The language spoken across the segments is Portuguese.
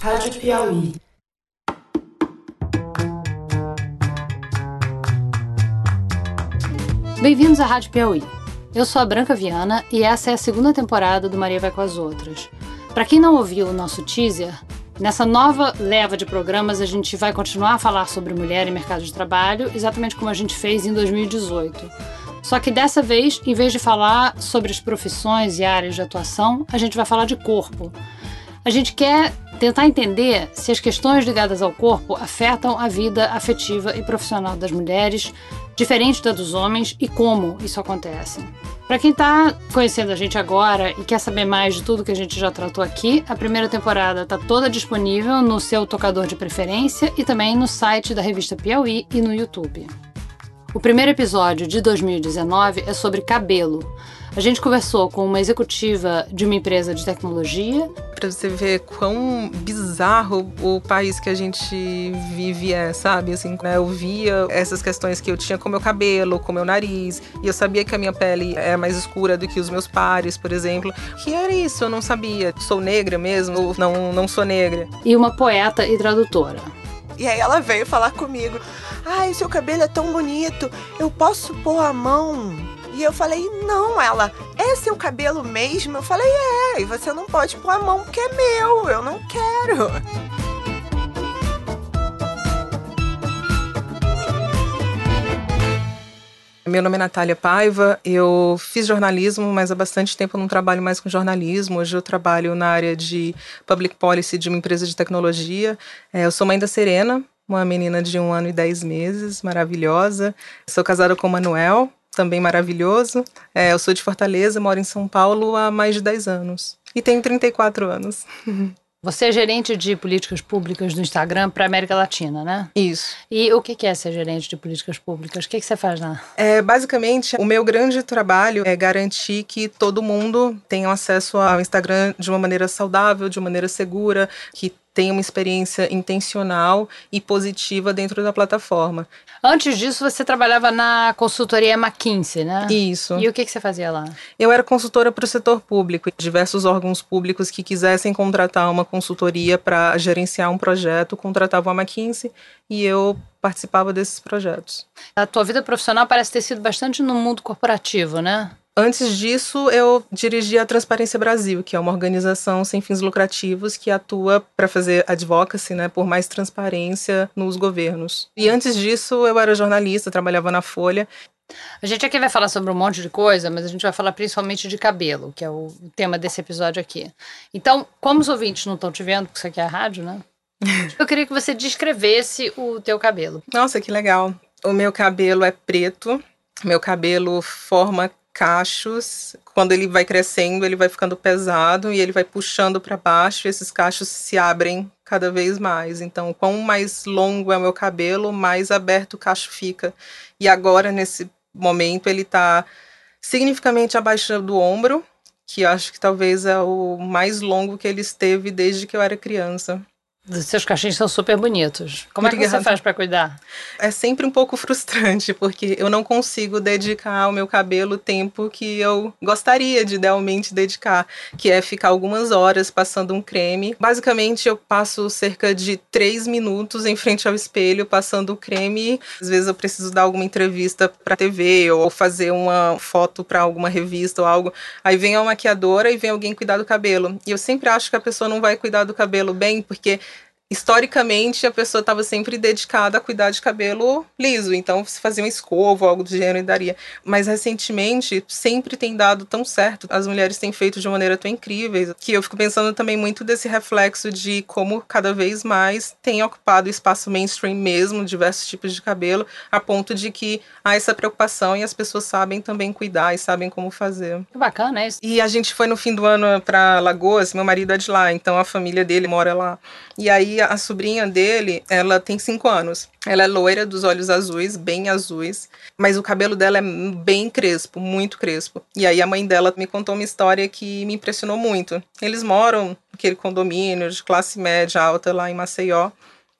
Rádio Piauí. Bem-vindos à Rádio Piauí. Eu sou a Branca Viana e essa é a segunda temporada do Maria Vai com as Outras. Para quem não ouviu o nosso teaser, nessa nova leva de programas a gente vai continuar a falar sobre mulher e mercado de trabalho, exatamente como a gente fez em 2018. Só que dessa vez, em vez de falar sobre as profissões e áreas de atuação, a gente vai falar de corpo. A gente quer tentar entender se as questões ligadas ao corpo afetam a vida afetiva e profissional das mulheres, diferente da dos homens, e como isso acontece. Para quem está conhecendo a gente agora e quer saber mais de tudo que a gente já tratou aqui, a primeira temporada está toda disponível no seu tocador de preferência e também no site da revista Piauí e no YouTube. O primeiro episódio de 2019 é sobre cabelo. A gente conversou com uma executiva de uma empresa de tecnologia. Para você ver quão bizarro o país que a gente vive é, sabe? Assim, né? Eu via essas questões que eu tinha com meu cabelo, com meu nariz, e eu sabia que a minha pele é mais escura do que os meus pares, por exemplo. Que era isso, eu não sabia. Sou negra mesmo ou não, não sou negra. E uma poeta e tradutora. E aí ela veio falar comigo: Ai, seu cabelo é tão bonito, eu posso pôr a mão e eu falei, não, ela, é seu cabelo mesmo? Eu falei, é, e você não pode pôr a mão porque é meu, eu não quero. Meu nome é Natália Paiva, eu fiz jornalismo, mas há bastante tempo não trabalho mais com jornalismo. Hoje eu trabalho na área de public policy de uma empresa de tecnologia. É, eu sou mãe da Serena, uma menina de um ano e dez meses, maravilhosa. Sou casada com o Manuel, também maravilhoso. É, eu sou de Fortaleza, moro em São Paulo há mais de 10 anos. E tenho 34 anos. Você é gerente de políticas públicas do Instagram para América Latina, né? Isso. E o que é ser gerente de políticas públicas? O que, você faz lá? É, basicamente, o meu grande trabalho é garantir que todo mundo tenha acesso ao Instagram de uma maneira saudável, de uma maneira segura, que tenha uma experiência intencional e positiva dentro da plataforma. Antes disso, você trabalhava na consultoria McKinsey, né? Isso. E o que, que você fazia lá? Eu era consultora para o setor público. Diversos órgãos públicos que quisessem contratar uma consultoria para gerenciar um projeto contratavam a McKinsey e eu participava desses projetos. A tua vida profissional parece ter sido bastante no mundo corporativo, né? Antes disso, eu dirigi a Transparência Brasil, que é uma organização sem fins lucrativos que atua para fazer advocacy, né, por mais transparência nos governos. E antes disso, eu era jornalista, trabalhava na Folha. A gente aqui vai falar sobre um monte de coisa, mas a gente vai falar principalmente de cabelo, que é o tema desse episódio aqui. Então, como os ouvintes não estão te vendo, porque isso aqui é a rádio, né? Eu queria que você descrevesse o teu cabelo. Nossa, que legal. O meu cabelo é preto, meu cabelo forma cachos. Quando ele vai crescendo, ele vai ficando pesado e ele vai puxando para baixo e esses cachos se abrem cada vez mais. Então, quanto mais longo é o meu cabelo, mais aberto o cacho fica. E agora, nesse momento, ele está significativamente abaixo do ombro, que acho que talvez é o mais longo que ele esteve desde que eu era criança. Os seus cachinhos são super bonitos. Como Obrigada. é que você faz para cuidar? É sempre um pouco frustrante, porque eu não consigo dedicar ao meu cabelo o tempo que eu gostaria de idealmente dedicar, que é ficar algumas horas passando um creme. Basicamente, eu passo cerca de três minutos em frente ao espelho passando o creme. Às vezes eu preciso dar alguma entrevista para TV ou fazer uma foto para alguma revista ou algo. Aí vem a maquiadora e vem alguém cuidar do cabelo. E eu sempre acho que a pessoa não vai cuidar do cabelo bem, porque historicamente a pessoa estava sempre dedicada a cuidar de cabelo liso, então se fazia uma escova ou algo do gênero e daria. Mas recentemente sempre tem dado tão certo, as mulheres têm feito de maneira tão incrível, que eu fico pensando também muito desse reflexo de como cada vez mais tem ocupado espaço mainstream mesmo, diversos tipos de cabelo, a ponto de que há essa preocupação e as pessoas sabem também cuidar e sabem como fazer. Que bacana isso. E a gente foi no fim do ano para Lagoas, meu marido é de lá, então a família dele mora lá. E aí a sobrinha dele, ela tem cinco anos. Ela é loira, dos olhos azuis, bem azuis, mas o cabelo dela é bem crespo, muito crespo. E aí a mãe dela me contou uma história que me impressionou muito. Eles moram naquele condomínio de classe média alta lá em Maceió.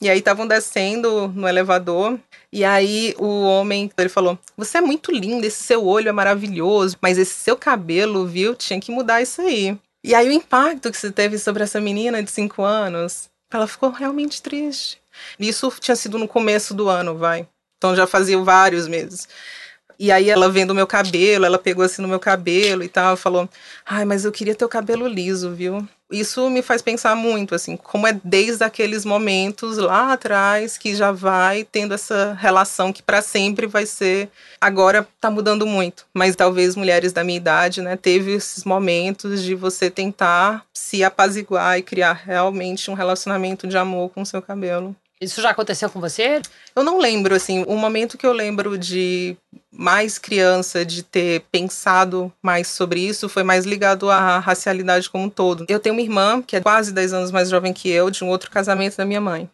E aí estavam descendo no elevador e aí o homem, ele falou: "Você é muito linda, esse seu olho é maravilhoso, mas esse seu cabelo, viu? Tinha que mudar isso aí". E aí o impacto que você teve sobre essa menina de cinco anos Ela ficou realmente triste. Isso tinha sido no começo do ano, vai. Então já fazia vários meses. E aí ela vendo o meu cabelo, ela pegou assim no meu cabelo e tal, falou: "Ai, mas eu queria ter o cabelo liso, viu?" Isso me faz pensar muito assim, como é desde aqueles momentos lá atrás que já vai tendo essa relação que para sempre vai ser. Agora tá mudando muito, mas talvez mulheres da minha idade, né, teve esses momentos de você tentar se apaziguar e criar realmente um relacionamento de amor com o seu cabelo. Isso já aconteceu com você? Eu não lembro, assim, o momento que eu lembro de mais criança, de ter pensado mais sobre isso, foi mais ligado à racialidade como um todo. Eu tenho uma irmã, que é quase 10 anos mais jovem que eu, de um outro casamento da minha mãe.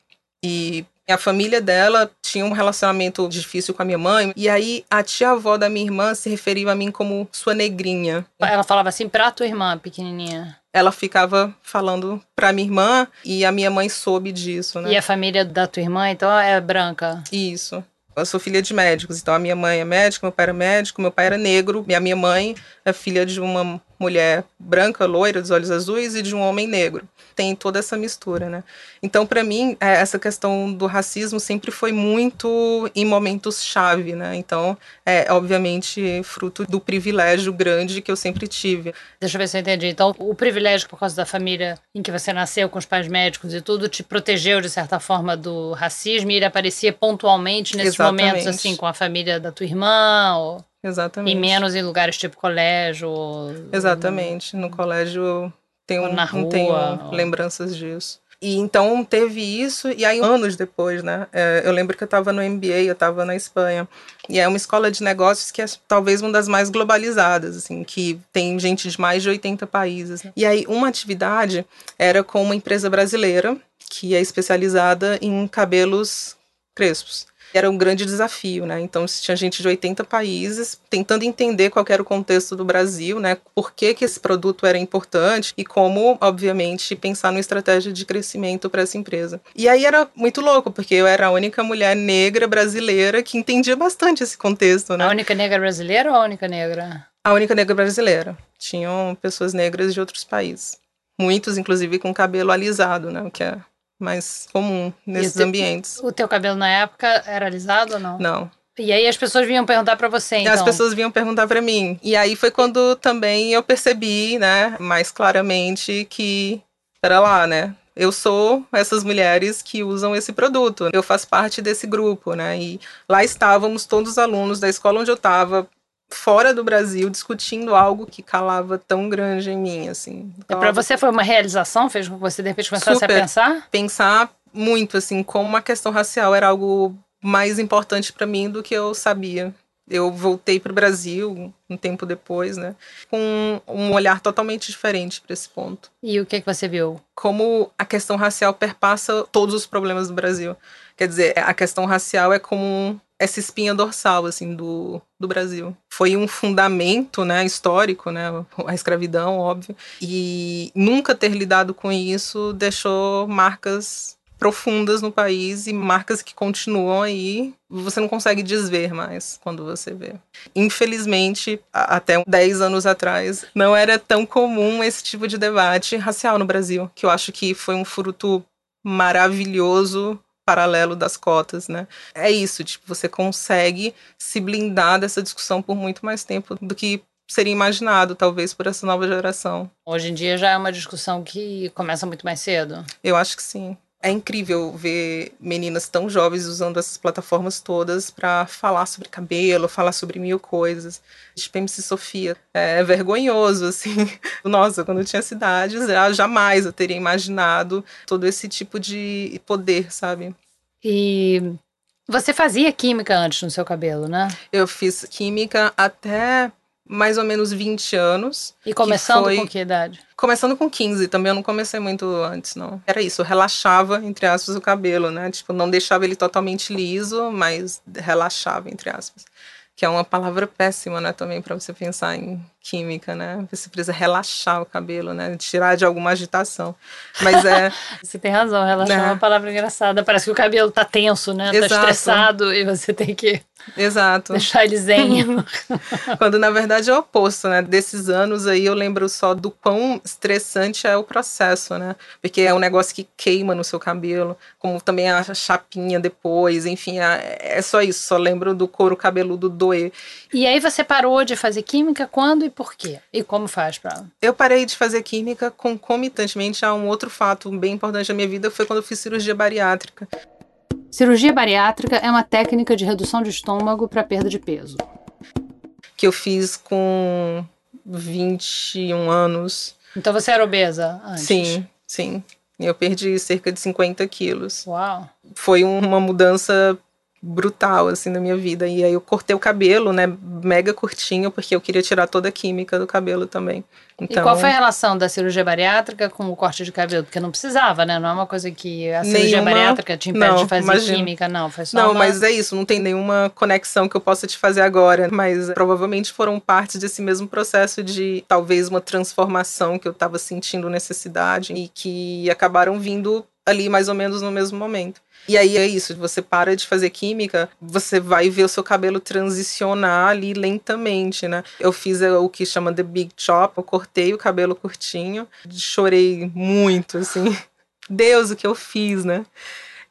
E a família dela tinha um relacionamento difícil com a minha mãe. E aí a tia-avó da minha irmã se referia a mim como sua negrinha. Ela falava assim pra tua irmã pequenininha. Ela ficava falando pra minha irmã e a minha mãe soube disso, né? E a família da tua irmã, então, é branca? Isso. Eu sou filha de médicos, então a minha mãe é médica, meu pai era médico, meu pai era negro, e a minha mãe é filha de uma mulher branca, loira, dos olhos azuis, e de um homem negro. Tem toda essa mistura, né? Então, para mim, é, essa questão do racismo sempre foi muito em momentos-chave, né? Então, é obviamente fruto do privilégio grande que eu sempre tive. Deixa eu ver se eu entendi. Então, o privilégio por causa da família em que você nasceu, com os pais médicos e tudo, te protegeu, de certa forma, do racismo, e ele aparecia pontualmente nesses Exatamente. momentos, assim, com a família da tua irmã, ou... Exatamente. E menos em lugares tipo colégio. Exatamente. No colégio tenho, na rua, não tenho ou... lembranças disso. E então teve isso, e aí anos depois, né? É, eu lembro que eu estava no MBA, eu estava na Espanha. E é uma escola de negócios que é talvez uma das mais globalizadas, assim, que tem gente de mais de 80 países. E aí uma atividade era com uma empresa brasileira que é especializada em cabelos crespos era um grande desafio, né? Então tinha gente de 80 países tentando entender qual era o contexto do Brasil, né? Por que, que esse produto era importante e como, obviamente, pensar numa estratégia de crescimento para essa empresa. E aí era muito louco, porque eu era a única mulher negra brasileira que entendia bastante esse contexto, né? A única negra brasileira ou a única negra? A única negra brasileira. Tinham pessoas negras de outros países. Muitos, inclusive, com cabelo alisado, né? O que é mais comum nesses te, ambientes. O teu cabelo na época era alisado ou não? Não. E aí as pessoas vinham perguntar para você, então? As pessoas vinham perguntar para mim. E aí foi quando também eu percebi, né, mais claramente que era lá, né? Eu sou essas mulheres que usam esse produto. Eu faço parte desse grupo, né? E lá estávamos todos os alunos da escola onde eu estava, fora do Brasil discutindo algo que calava tão grande em mim, assim. E para você foi uma realização? Fez com que você de repente começasse a pensar? Pensar muito, assim, como a questão racial era algo mais importante para mim do que eu sabia. Eu voltei para o Brasil um tempo depois, né, com um olhar totalmente diferente para esse ponto. E o que, que você viu? Como a questão racial perpassa todos os problemas do Brasil. Quer dizer, a questão racial é como essa espinha dorsal assim do, do Brasil. Foi um fundamento, né, histórico, né, a escravidão, óbvio, e nunca ter lidado com isso deixou marcas profundas no país e marcas que continuam aí, você não consegue desver mais quando você vê. Infelizmente, até 10 anos atrás, não era tão comum esse tipo de debate racial no Brasil, que eu acho que foi um fruto maravilhoso paralelo das cotas, né? É isso, tipo, você consegue se blindar dessa discussão por muito mais tempo do que seria imaginado, talvez, por essa nova geração. Hoje em dia já é uma discussão que começa muito mais cedo. Eu acho que sim. É incrível ver meninas tão jovens usando essas plataformas todas para falar sobre cabelo, falar sobre mil coisas. Tipo MC Sofia. É vergonhoso, assim. Nossa, quando eu tinha cidades, eu jamais eu teria imaginado todo esse tipo de poder, sabe? E você fazia química antes no seu cabelo, né? Eu fiz química até mais ou menos 20 anos. E começando foi... com que idade? Começando com 15, também eu não comecei muito antes, não. Era isso, eu relaxava, entre aspas, o cabelo, né? Tipo, não deixava ele totalmente liso, mas relaxava, entre aspas. que é uma palavra péssima, né, também para você pensar em química, né? Você precisa relaxar o cabelo, né? Tirar de alguma agitação. Mas é. você tem razão, relaxar é uma palavra engraçada. Parece que o cabelo tá tenso, né? Tá Exato. Tá estressado e você tem que. Exato. Deixar ele zen. Quando na verdade é o oposto, né? Desses anos aí eu lembro só do quão estressante é o processo, né? Porque é um negócio que queima no seu cabelo, como também a chapinha depois, enfim, é, é só isso. Só lembro do couro cabeludo doer. E aí você parou de fazer química quando e por quê? E como faz para? Eu parei de fazer química concomitantemente a um outro fato bem importante da minha vida, foi quando eu fiz cirurgia bariátrica. Cirurgia bariátrica é uma técnica de redução de estômago para perda de peso. Que eu fiz com 21 anos. Então você era obesa antes? Sim, sim. Eu perdi cerca de 50 quilos. Uau! Foi uma mudança brutal, assim, na minha vida. E aí eu cortei o cabelo, né, mega curtinho, porque eu queria tirar toda a química do cabelo também. Então, e qual foi a relação da cirurgia bariátrica com o corte de cabelo? Porque não precisava, né? Não é uma coisa que a cirurgia nenhuma, bariátrica te impede não, de fazer imagina. química, não. Foi só não, uma... mas é isso, não tem nenhuma conexão que eu possa te fazer agora. Mas provavelmente foram partes desse mesmo processo de talvez uma transformação que eu estava sentindo necessidade e que acabaram vindo ali mais ou menos no mesmo momento. E aí é isso, você para de fazer química, você vai ver o seu cabelo transicionar ali lentamente, né? Eu fiz o que chama The Big Chop, eu cortei o cabelo curtinho, chorei muito, assim. Deus, o que eu fiz, né?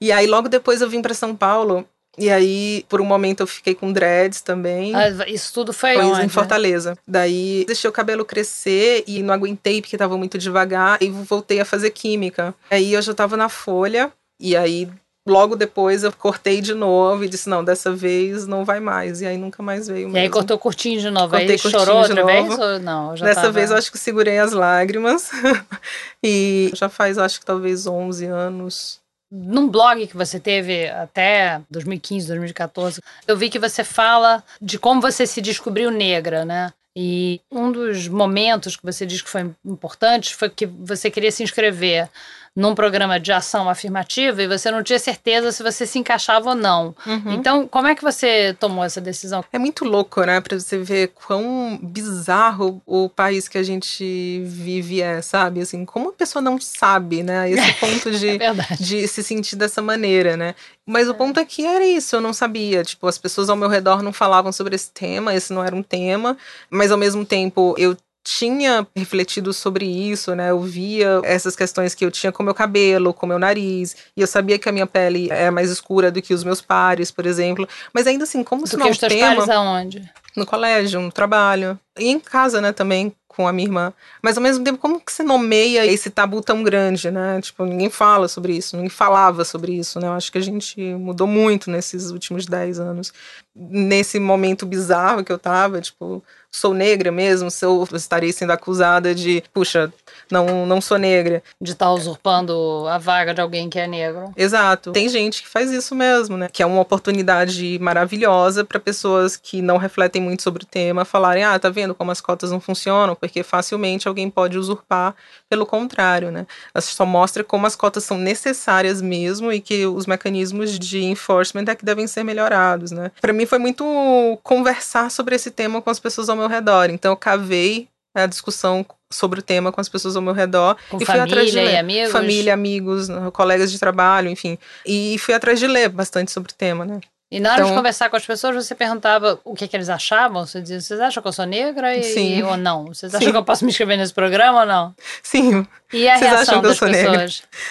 E aí logo depois eu vim para São Paulo e aí, por um momento, eu fiquei com dreads também. Ah, isso tudo foi, foi onde, em Fortaleza. Né? Daí, deixei o cabelo crescer e não aguentei porque tava muito devagar. E voltei a fazer química. Aí, eu já tava na folha. E aí, logo depois, eu cortei de novo e disse: não, dessa vez não vai mais. E aí, nunca mais veio. E mesmo. aí, cortou curtinho de novo. Cortei aí, chorou outra novo. vez? Ou não? Dessa tava... vez, eu acho que segurei as lágrimas. e já faz, acho que talvez 11 anos num blog que você teve até 2015, 2014, eu vi que você fala de como você se descobriu negra, né? E um dos momentos que você diz que foi importante foi que você queria se inscrever num programa de ação afirmativa e você não tinha certeza se você se encaixava ou não. Uhum. Então, como é que você tomou essa decisão? É muito louco, né? Pra você ver quão bizarro o país que a gente vive é, sabe? Assim, como a pessoa não sabe, né? Esse ponto de, é de se sentir dessa maneira, né? Mas o é. ponto aqui era isso, eu não sabia. Tipo, as pessoas ao meu redor não falavam sobre esse tema, esse não era um tema, mas ao mesmo tempo eu tinha refletido sobre isso, né? Eu via essas questões que eu tinha com meu cabelo, com meu nariz, e eu sabia que a minha pele é mais escura do que os meus pares, por exemplo. Mas ainda assim, como se não é um tema... pares aonde? No colégio, no trabalho. E em casa, né, também, com a minha irmã. Mas ao mesmo tempo, como que você nomeia esse tabu tão grande, né? Tipo, ninguém fala sobre isso, ninguém falava sobre isso, né? Eu acho que a gente mudou muito nesses últimos dez anos. Nesse momento bizarro que eu tava, tipo, sou negra mesmo, se eu estarei sendo acusada de, puxa, não, não sou negra. De estar tá usurpando a vaga de alguém que é negro. Exato. Tem gente que faz isso mesmo, né? Que é uma oportunidade maravilhosa para pessoas que não refletem muito sobre o tema falarem: ah, tá vendo como as cotas não funcionam? Porque facilmente alguém pode usurpar pelo contrário, né? Só mostra como as cotas são necessárias mesmo e que os mecanismos de enforcement é que devem ser melhorados, né? Para mim foi muito conversar sobre esse tema com as pessoas ao meu redor. Então eu cavei a discussão sobre o tema com as pessoas ao meu redor com e fui atrás de ler. amigos? Família, amigos, colegas de trabalho, enfim. E fui atrás de ler bastante sobre o tema, né? E na hora então, de conversar com as pessoas, você perguntava o que, que eles achavam? Você dizia, vocês acham que eu sou negra e, sim. ou não? Vocês acham sim. que eu posso me inscrever nesse programa ou não? Sim. E a vocês reação das pessoas? Negra?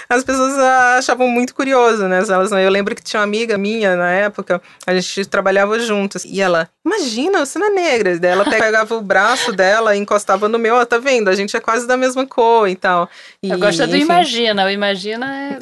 As pessoas achavam muito curioso, né? Elas, eu lembro que tinha uma amiga minha na época, a gente trabalhava juntas, e ela, imagina, você não é negra. Daí ela pegava o braço dela e encostava no meu, ó, tá vendo? A gente é quase da mesma cor e tal. E, eu gosto do imagina, o imagina é...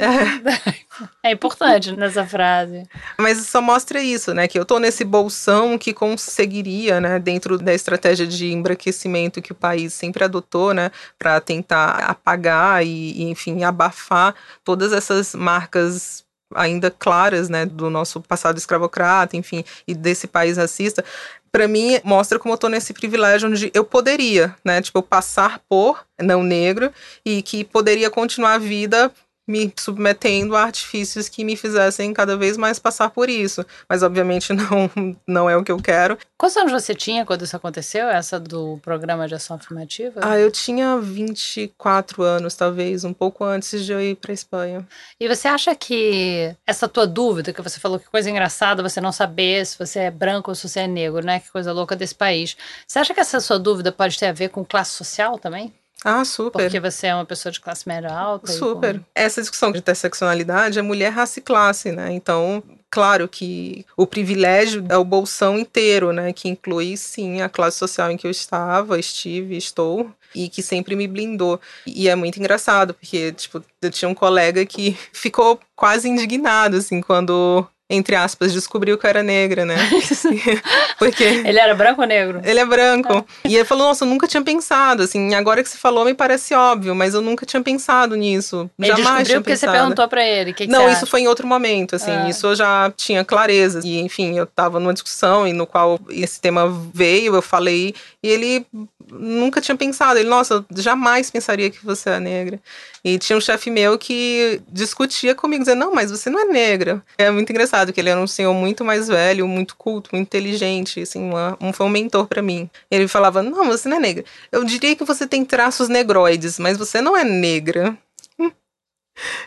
é. Importante nessa frase. Mas só mostra isso, né? Que eu tô nesse bolsão que conseguiria, né, dentro da estratégia de embranquecimento que o país sempre adotou, né, para tentar apagar e, enfim, abafar todas essas marcas ainda claras, né, do nosso passado escravocrata, enfim, e desse país racista, para mim mostra como eu tô nesse privilégio onde eu poderia, né, tipo, passar por não negro e que poderia continuar a vida me submetendo a artifícios que me fizessem cada vez mais passar por isso. Mas, obviamente, não, não é o que eu quero. Quantos anos você tinha quando isso aconteceu, essa do programa de ação afirmativa? Ah, eu tinha 24 anos, talvez, um pouco antes de eu ir para Espanha. E você acha que essa tua dúvida, que você falou que coisa engraçada você não saber se você é branco ou se você é negro, né? Que coisa louca desse país. Você acha que essa sua dúvida pode ter a ver com classe social também? Ah, super. Porque você é uma pessoa de classe média alta. Super. Com... Essa discussão de interseccionalidade é mulher, raça e classe, né? Então, claro que o privilégio é o bolsão inteiro, né? Que inclui, sim, a classe social em que eu estava, estive, estou, e que sempre me blindou. E é muito engraçado, porque, tipo, eu tinha um colega que ficou quase indignado, assim, quando entre aspas, descobriu que eu era negra, né? Porque. Ele era branco ou negro? Ele é branco. É. E ele falou: Nossa, eu nunca tinha pensado, assim, agora que você falou me parece óbvio, mas eu nunca tinha pensado nisso. Ele Jamais descobriu porque pensado. você perguntou pra ele. Que que Não, isso foi em outro momento, assim, ah. isso eu já tinha clareza. E, enfim, eu tava numa discussão e no qual esse tema veio, eu falei, e ele nunca tinha pensado. Ele, nossa, jamais pensaria que você é negra. E tinha um chefe meu que discutia comigo, dizendo, não, mas você não é negra. É muito engraçado, que ele era um senhor muito mais velho, muito culto, muito inteligente, assim, uma, um, foi um mentor para mim. Ele falava, não, você não é negra. Eu diria que você tem traços negroides, mas você não é negra.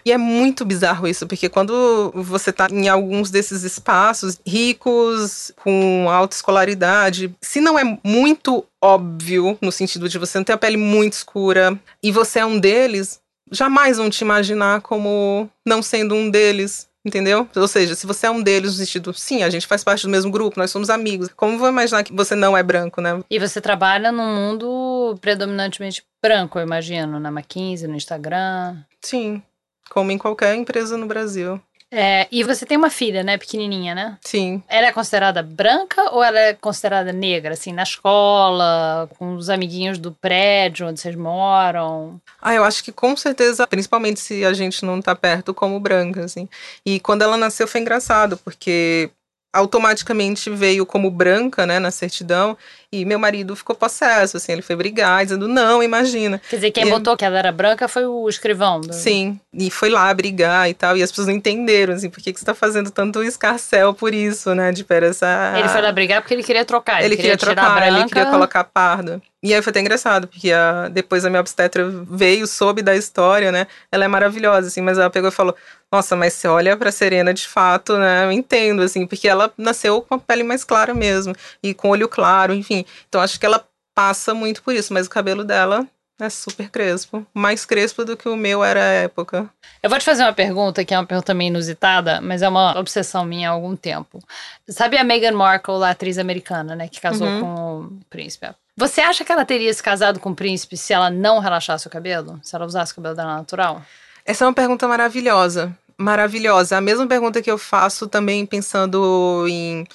E é muito bizarro isso, porque quando você tá em alguns desses espaços ricos, com alta escolaridade, se não é muito óbvio, no sentido de você não ter a pele muito escura, e você é um deles, jamais vão te imaginar como não sendo um deles. Entendeu? Ou seja, se você é um deles no sentido, sim, a gente faz parte do mesmo grupo, nós somos amigos. Como vou imaginar que você não é branco, né? E você trabalha num mundo predominantemente branco, eu imagino, na McKinsey, no Instagram. Sim, como em qualquer empresa no Brasil. É, e você tem uma filha, né, pequenininha, né? Sim. Ela é considerada branca ou ela é considerada negra, assim, na escola, com os amiguinhos do prédio onde vocês moram? Ah, eu acho que com certeza, principalmente se a gente não tá perto, como branca, assim. E quando ela nasceu foi engraçado, porque automaticamente veio como branca, né, na certidão, e meu marido ficou possesso, assim, ele foi brigar, dizendo, não, imagina. Quer dizer, quem e botou que ela era branca foi o escrivão. Do... Sim, e foi lá brigar e tal, e as pessoas não entenderam, assim, por que, que você tá fazendo tanto escarcel por isso, né, de pera essa... Ele foi lá brigar porque ele queria trocar, ele, ele queria, queria trocar, branca... ele queria colocar parda. E aí foi até engraçado, porque a, depois a minha obstetra veio, soube da história, né? Ela é maravilhosa, assim, mas ela pegou e falou: Nossa, mas você olha pra Serena de fato, né? Eu entendo, assim, porque ela nasceu com a pele mais clara mesmo, e com olho claro, enfim. Então acho que ela passa muito por isso, mas o cabelo dela é super crespo. Mais crespo do que o meu era à época. Eu vou te fazer uma pergunta que é uma pergunta meio inusitada, mas é uma obsessão minha há algum tempo. Sabe a Meghan Markle, a atriz americana, né, que casou uhum. com o príncipe? Você acha que ela teria se casado com o príncipe se ela não relaxasse o cabelo? Se ela usasse o cabelo dela natural? Essa é uma pergunta maravilhosa. Maravilhosa. A mesma pergunta que eu faço também pensando em,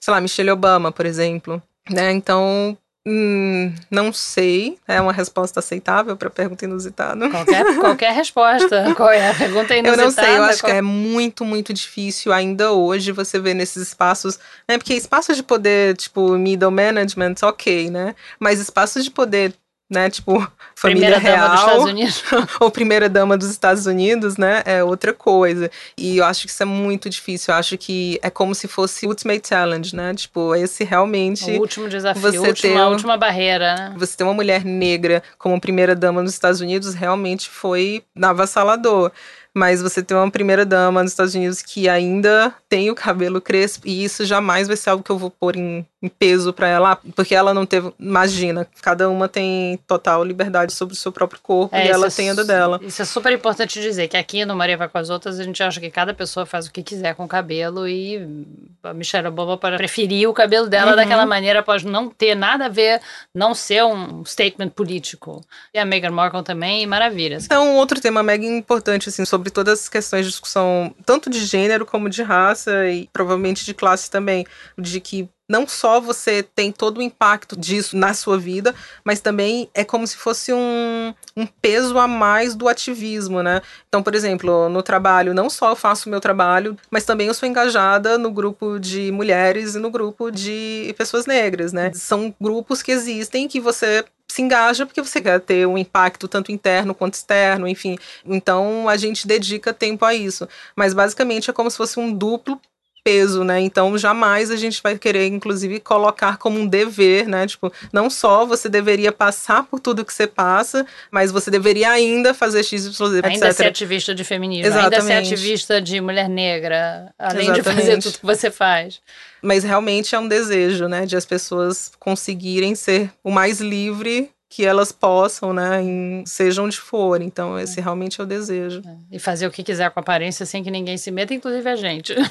sei lá, Michelle Obama, por exemplo. Né? Então, Hum, não sei. É uma resposta aceitável para pergunta inusitada. Qualquer, qualquer resposta. Qual é a pergunta inusitada? Eu não sei. Eu acho qual... que é muito, muito difícil ainda hoje você ver nesses espaços. Né? Porque espaços de poder, tipo, middle management, ok, né? Mas espaços de poder né? Tipo, família primeira real. Ou primeira dama dos Estados Unidos, né? É outra coisa. E eu acho que isso é muito difícil. Eu acho que é como se fosse Ultimate Challenge, né? Tipo, esse realmente. O último desafio, você última, ter, a última barreira, né? Você ter uma mulher negra como primeira dama dos Estados Unidos realmente foi avassalador mas você tem uma primeira dama nos Estados Unidos que ainda tem o cabelo crespo e isso jamais vai ser algo que eu vou pôr em, em peso para ela, porque ela não teve, imagina, cada uma tem total liberdade sobre o seu próprio corpo é, e ela é, tem a dela. Isso é super importante dizer que aqui no Maria vai com as outras a gente acha que cada pessoa faz o que quiser com o cabelo e a Michelle Obama pode preferir o cabelo dela uhum. daquela maneira, pode não ter nada a ver, não ser um statement político. E a Meghan Markle também, maravilhas. É um outro tema mega importante assim sobre todas as questões de discussão, tanto de gênero como de raça e provavelmente de classe também, de que não só você tem todo o impacto disso na sua vida, mas também é como se fosse um, um peso a mais do ativismo, né? Então, por exemplo, no trabalho, não só eu faço o meu trabalho, mas também eu sou engajada no grupo de mulheres e no grupo de pessoas negras, né? São grupos que existem que você se engaja porque você quer ter um impacto tanto interno quanto externo, enfim. Então a gente dedica tempo a isso. Mas basicamente é como se fosse um duplo peso, né? Então jamais a gente vai querer, inclusive, colocar como um dever, né? Tipo, não só você deveria passar por tudo que você passa, mas você deveria ainda fazer X, Y, Z, Ainda etc. ser ativista de feminismo, Exatamente. ainda ser ativista de mulher negra, além de fazer Exatamente. tudo que você faz. Mas realmente é um desejo, né? De as pessoas conseguirem ser o mais livre que elas possam, né? Em, seja onde for. Então, esse realmente é o desejo. E fazer o que quiser com a aparência sem que ninguém se meta, inclusive a gente. É.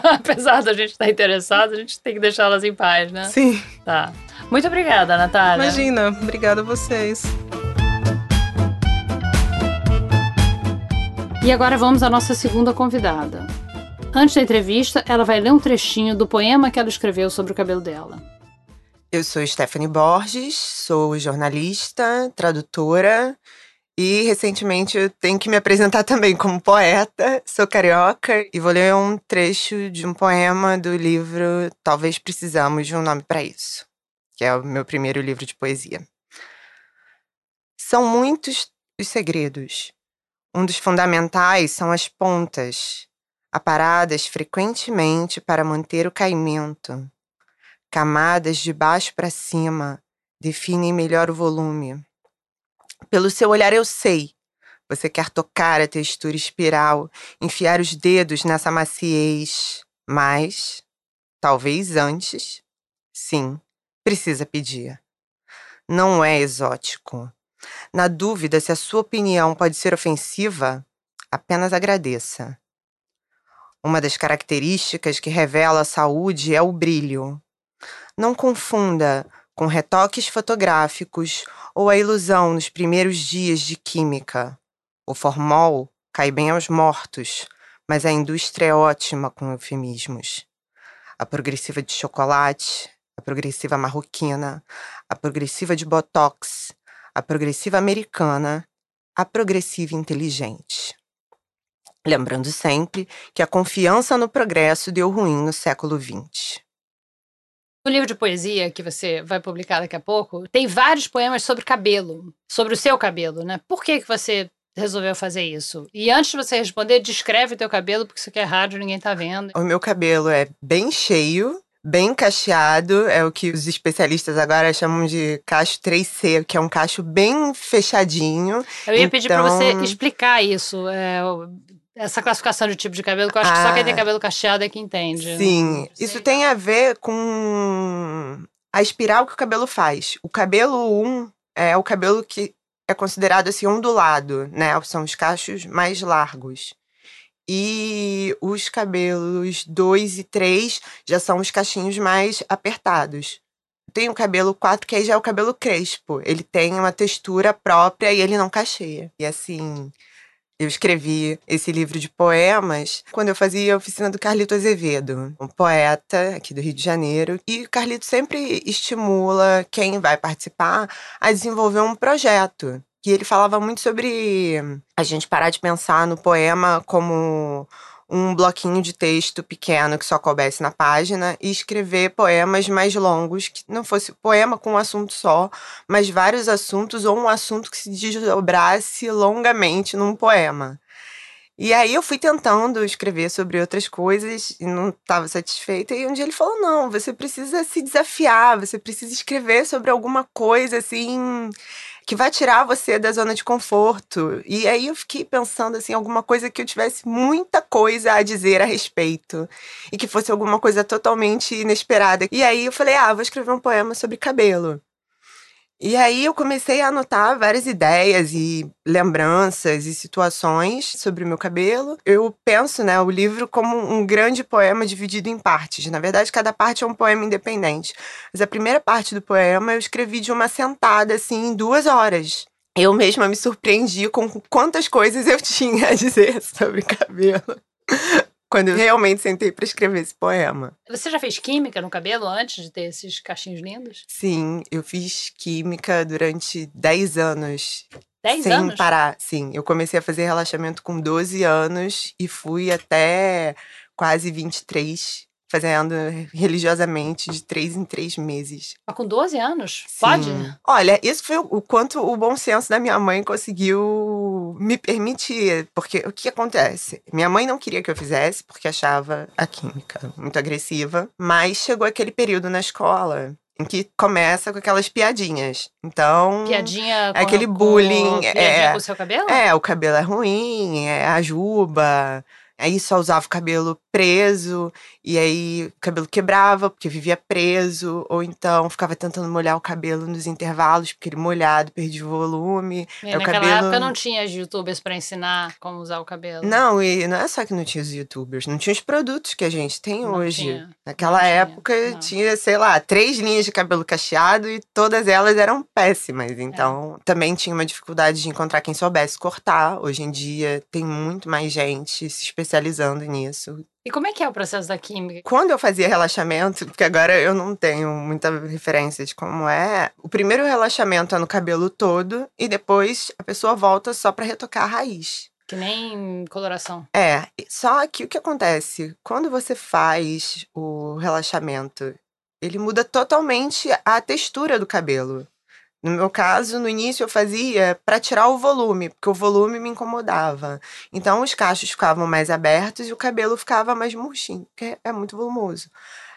Apesar da gente estar interessado, a gente tem que deixá-las em paz, né? Sim, Tá. Muito obrigada, Natália. imagina. Obrigada a vocês. E agora vamos à nossa segunda convidada. Antes da entrevista, ela vai ler um trechinho do poema que ela escreveu sobre o cabelo dela. Eu sou Stephanie Borges, sou jornalista, tradutora e recentemente eu tenho que me apresentar também como poeta. Sou carioca e vou ler um trecho de um poema do livro Talvez Precisamos de um Nome para Isso, que é o meu primeiro livro de poesia. São muitos os segredos. Um dos fundamentais são as pontas, aparadas frequentemente para manter o caimento. Camadas de baixo para cima definem melhor o volume. Pelo seu olhar eu sei. Você quer tocar a textura espiral, enfiar os dedos nessa maciez, mas talvez antes, sim, precisa pedir. Não é exótico. Na dúvida se a sua opinião pode ser ofensiva, apenas agradeça. Uma das características que revela a saúde é o brilho. Não confunda com retoques fotográficos ou a ilusão nos primeiros dias de química. O formol cai bem aos mortos, mas a indústria é ótima com eufemismos. A progressiva de chocolate, a progressiva marroquina, a progressiva de botox, a progressiva americana, a progressiva inteligente. Lembrando sempre que a confiança no progresso deu ruim no século XX. No livro de poesia que você vai publicar daqui a pouco, tem vários poemas sobre cabelo, sobre o seu cabelo, né? Por que, que você resolveu fazer isso? E antes de você responder, descreve o teu cabelo, porque isso aqui é rádio, ninguém tá vendo. O meu cabelo é bem cheio, bem cacheado, é o que os especialistas agora chamam de cacho 3C, que é um cacho bem fechadinho. Eu ia pedir pra você Então- explicar isso, é, essa classificação de tipo de cabelo, que eu acho que só Ah. quem tem cabelo cacheado é que entende. Sim, isso tem a ver com a espiral que o cabelo faz. O cabelo 1 é o cabelo que é considerado assim ondulado, né? São os cachos mais largos. E os cabelos 2 e 3 já são os cachinhos mais apertados. Tem o cabelo 4, que aí já é o cabelo crespo. Ele tem uma textura própria e ele não cacheia. E assim, eu escrevi esse livro de poemas quando eu fazia a oficina do Carlito Azevedo, um poeta aqui do Rio de Janeiro. E o Carlito sempre estimula quem vai participar a desenvolver um projeto. E ele falava muito sobre a gente parar de pensar no poema como um bloquinho de texto pequeno que só coubesse na página e escrever poemas mais longos, que não fosse poema com um assunto só, mas vários assuntos ou um assunto que se desdobrasse longamente num poema. E aí eu fui tentando escrever sobre outras coisas e não estava satisfeita. E um dia ele falou: não, você precisa se desafiar, você precisa escrever sobre alguma coisa assim que vai tirar você da zona de conforto. E aí eu fiquei pensando assim, alguma coisa que eu tivesse muita coisa a dizer a respeito e que fosse alguma coisa totalmente inesperada. E aí eu falei: ah, vou escrever um poema sobre cabelo. E aí eu comecei a anotar várias ideias e lembranças e situações sobre o meu cabelo. Eu penso, né, o livro como um grande poema dividido em partes. Na verdade, cada parte é um poema independente. Mas a primeira parte do poema eu escrevi de uma sentada, assim, em duas horas. Eu mesma me surpreendi com quantas coisas eu tinha a dizer sobre cabelo. Quando eu realmente sentei para escrever esse poema. Você já fez química no cabelo antes de ter esses cachinhos lindos? Sim, eu fiz química durante 10 anos. 10 sem anos? parar, sim. Eu comecei a fazer relaxamento com 12 anos e fui até quase 23 fazendo religiosamente de três em três meses. Mas com 12 anos? Sim. Pode? Olha, isso foi o quanto o bom senso da minha mãe conseguiu me permitir. Porque o que acontece? Minha mãe não queria que eu fizesse, porque achava a química muito agressiva. Mas chegou aquele período na escola em que começa com aquelas piadinhas. Então. Piadinha com, é aquele com- bullying, piadinha é. com o seu cabelo? É, o cabelo é ruim, é a juba. Aí só usava o cabelo preso, e aí o cabelo quebrava, porque vivia preso, ou então ficava tentando molhar o cabelo nos intervalos, porque ele molhado perdia o volume. E é naquela cabelo- época não tinha youtubers pra ensinar como usar o cabelo. Não, e não é só que não tinha os youtubers, não tinha os produtos que a gente tem Não hoje. tinha. Naquela Não tinha, época não. tinha, sei lá, três linhas de cabelo cacheado e todas elas eram péssimas. É. Então, também tinha uma dificuldade de encontrar quem soubesse cortar. Hoje em dia tem muito mais gente se especializando nisso. E como é que é o processo da química? Quando eu fazia relaxamento, porque agora eu não tenho muita referência de como é, o primeiro relaxamento é no cabelo todo e depois a pessoa volta só pra retocar a raiz. Que nem coloração. É, só que o que acontece? Quando você faz o relaxamento, ele muda totalmente a textura do cabelo. No meu caso, no início eu fazia para tirar o volume, porque o volume me incomodava. Então os cachos ficavam mais abertos e o cabelo ficava mais murchinho, porque é muito volumoso.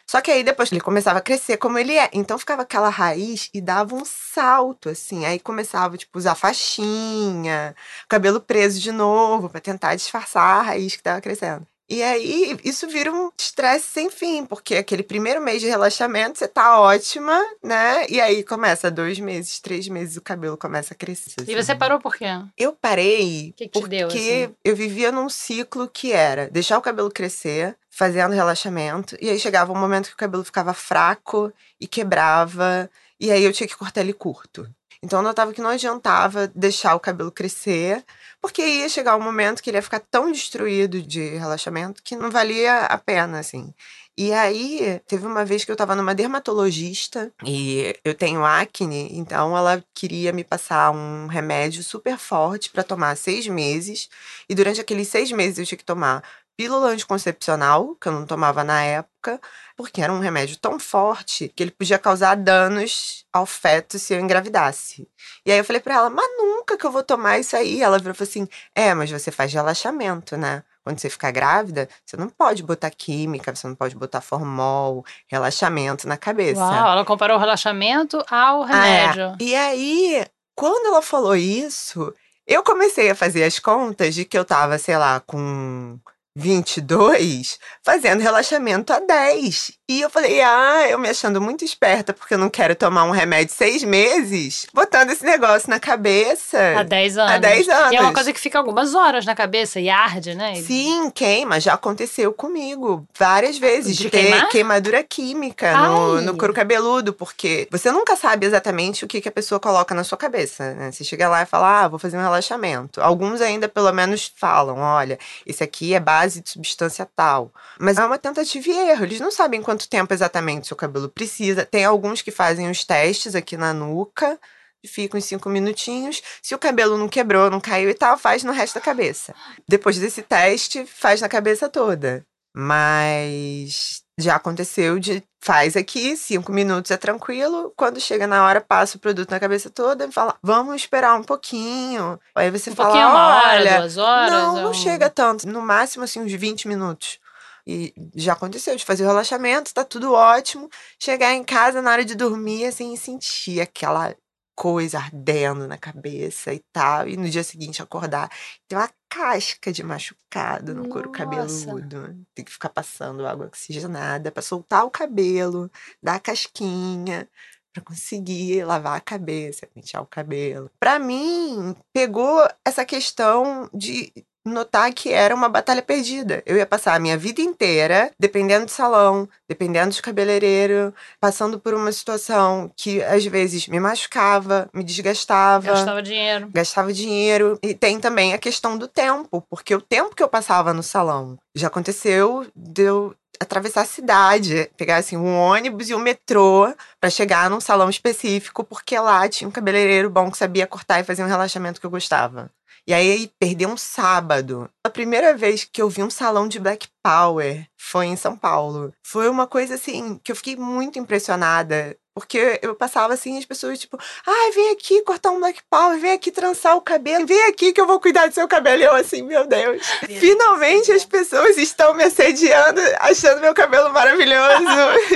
Só que aí depois ele começava a crescer como ele é. Então ficava aquela raiz e dava um salto, assim. Aí começava, tipo, usar faixinha, cabelo preso de novo, pra tentar disfarçar a raiz que tava crescendo. E aí, isso vira um estresse sem fim, porque aquele primeiro mês de relaxamento você tá ótima, né? E aí começa dois meses, três meses, o cabelo começa a crescer. E assim. você parou por quê? Eu parei Que que porque deu, assim? eu vivia num ciclo que era deixar o cabelo crescer, fazendo relaxamento, e aí chegava um momento que o cabelo ficava fraco e quebrava, e aí eu tinha que cortar ele curto. Então eu notava que não adiantava deixar o cabelo crescer, porque ia chegar um momento que ele ia ficar tão destruído de relaxamento que não valia a pena, assim. E aí, teve uma vez que eu tava numa dermatologista e eu tenho acne, então ela queria me passar um remédio super forte pra tomar seis meses. E durante aqueles seis meses eu tinha que tomar pílula anticoncepcional, que eu não tomava na época, porque era um remédio tão forte que ele podia causar danos ao feto se eu engravidasse. E aí eu falei pra ela, mas nunca que eu vou tomar isso aí. Ela virou e falou assim: é, mas você faz relaxamento, né? Quando você ficar grávida, você não pode botar química, você não pode botar formol, relaxamento na cabeça. Uau, ela comparou o relaxamento ao Ah, é. remédio. E aí, quando ela falou isso, eu comecei a fazer as contas de que eu tava, sei lá, com 22, fazendo relaxamento a 10. E eu falei, ah, eu me achando muito esperta, porque eu não quero tomar um remédio seis meses, botando esse negócio na cabeça. Há 10 anos. Há 10 anos. E é uma coisa que fica algumas horas na cabeça e arde, né? Sim, queima. Já aconteceu comigo várias vezes de, ter queimar? queimadura química no, no couro cabeludo, porque você nunca sabe exatamente o que, que a pessoa coloca na sua cabeça, né? Você chega lá e fala, ah, vou fazer um relaxamento. Alguns ainda, pelo menos, falam, olha, esse aqui é base de substância tal. Mas é uma tentativa e erro. Eles não sabem quanto tempo exatamente seu cabelo precisa. Tem alguns que fazem os testes aqui na nuca, fica uns cinco minutinhos. Se o cabelo não quebrou, não caiu e tal, faz no resto da cabeça. Depois desse teste, faz na cabeça toda. Mas já aconteceu de faz aqui, cinco minutos é tranquilo. Quando chega na hora, passa o produto na cabeça toda e fala, vamos esperar um pouquinho. Aí você Um fala, hora, olha, duas horas. não, é não um- chega tanto. No máximo, assim, uns 20 minutos. E já aconteceu de fazer o relaxamento, tá tudo ótimo. Chegar em casa na hora de dormir, assim, e sentir aquela coisa ardendo na cabeça e tal. E no dia seguinte acordar. Tem uma casca de machucado no couro Nossa. cabeludo. Tem que ficar passando água oxigenada pra soltar o cabelo, dar a casquinha. Pra conseguir lavar a cabeça, pentear o cabelo. Pra mim, pegou essa questão de notar que era uma batalha perdida. Eu ia passar a minha vida inteira dependendo de salão, dependendo de cabeleireiro, passando por uma situação que às vezes me machucava, me desgastava. Gastava dinheiro. Gastava dinheiro. E tem também a questão do tempo, porque o tempo que eu passava no salão já aconteceu de eu atravessar a cidade, pegar assim um ônibus e um metrô pra chegar num salão específico, porque lá tinha um cabeleireiro bom que sabia cortar e fazer um relaxamento que eu gostava. E aí perdeu um sábado. A primeira vez que eu vi um salão de Black Power foi em São Paulo. Foi uma coisa assim que eu fiquei muito impressionada. Porque eu passava assim, as pessoas, tipo, ai, ah, vem aqui cortar um black power, vem aqui trançar o cabelo, vem aqui que eu vou cuidar do seu cabelo. E eu assim, meu Deus. Finalmente as pessoas estão me assediando, achando meu cabelo maravilhoso.